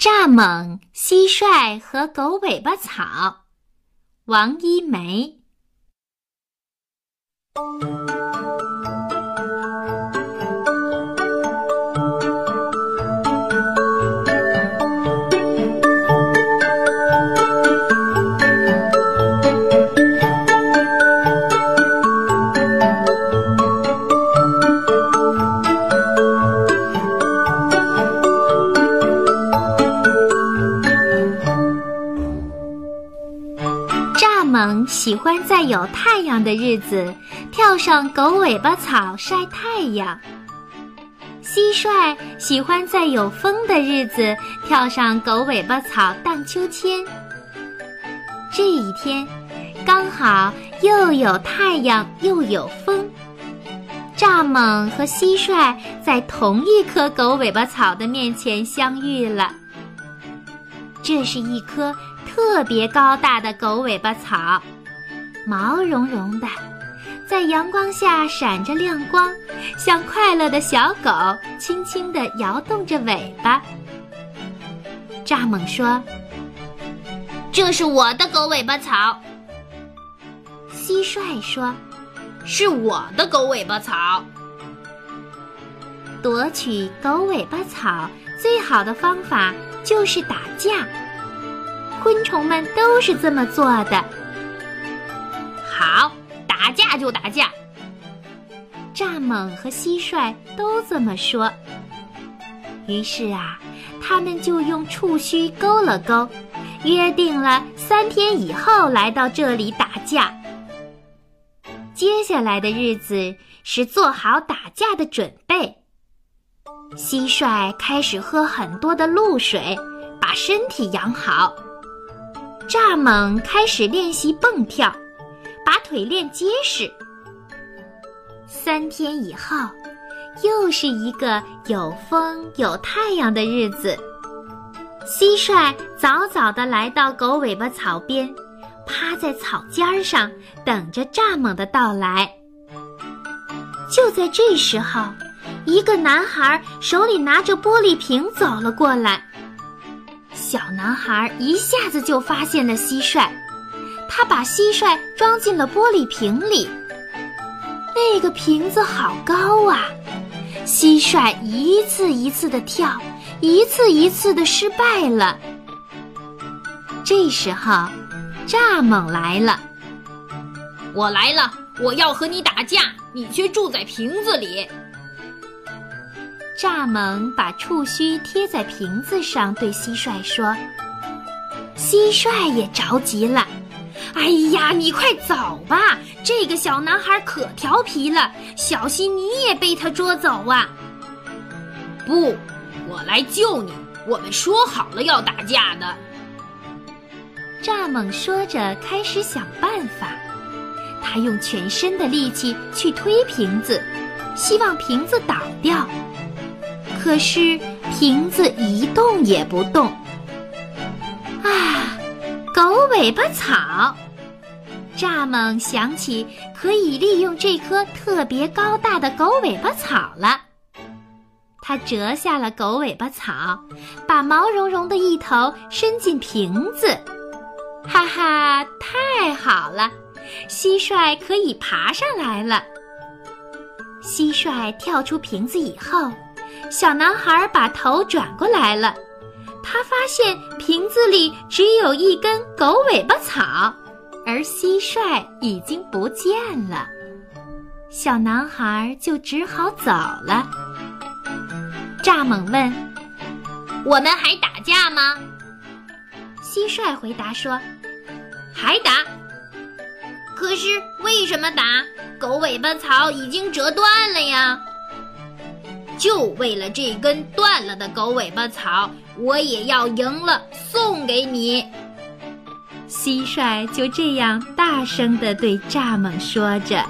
蚱蜢、蟋蟀和狗尾巴草，王一梅。喜欢在有太阳的日子跳上狗尾巴草晒太阳。蟋蟀喜欢在有风的日子跳上狗尾巴草荡秋千。这一天，刚好又有太阳又有风，蚱蜢和蟋蟀在同一棵狗尾巴草的面前相遇了。这是一棵特别高大的狗尾巴草。毛茸茸的，在阳光下闪着亮光，像快乐的小狗，轻轻地摇动着尾巴。蚱蜢说：“这是我的狗尾巴草。”蟋蟀说：“是我的狗尾巴草。”夺取狗尾巴草最好的方法就是打架，昆虫们都是这么做的。好，打架就打架。蚱蜢和蟋蟀都这么说。于是啊，他们就用触须勾了勾，约定了三天以后来到这里打架。接下来的日子是做好打架的准备。蟋蟀开始喝很多的露水，把身体养好。蚱蜢开始练习蹦跳。把腿练结实。三天以后，又是一个有风有太阳的日子。蟋蟀早早地来到狗尾巴草边，趴在草尖上等着蚱蜢的到来。就在这时候，一个男孩手里拿着玻璃瓶走了过来。小男孩一下子就发现了蟋蟀。他把蟋蟀装进了玻璃瓶里，那个瓶子好高啊！蟋蟀一次一次的跳，一次一次的失败了。这时候，蚱蜢来了。我来了，我要和你打架，你却住在瓶子里。蚱蜢把触须贴在瓶子上，对蟋蟀说：“蟋蟀也着急了。”哎呀，你快走吧！这个小男孩可调皮了，小心你也被他捉走啊！不，我来救你。我们说好了要打架的。蚱蜢说着，开始想办法。他用全身的力气去推瓶子，希望瓶子倒掉。可是瓶子一动也不动。啊！狗尾巴草，蚱蜢想起可以利用这棵特别高大的狗尾巴草了。它折下了狗尾巴草，把毛茸茸的一头伸进瓶子。哈哈，太好了！蟋蟀可以爬上来了。蟋蟀跳出瓶子以后，小男孩把头转过来了。他发现瓶子里只有一根狗尾巴草，而蟋蟀已经不见了。小男孩就只好走了。蚱蜢问：“我们还打架吗？”蟋蟀回答说：“还打。可是为什么打？狗尾巴草已经折断了呀。”就为了这根断了的狗尾巴草，我也要赢了，送给你。蟋蟀就这样大声地对蚱蜢说着。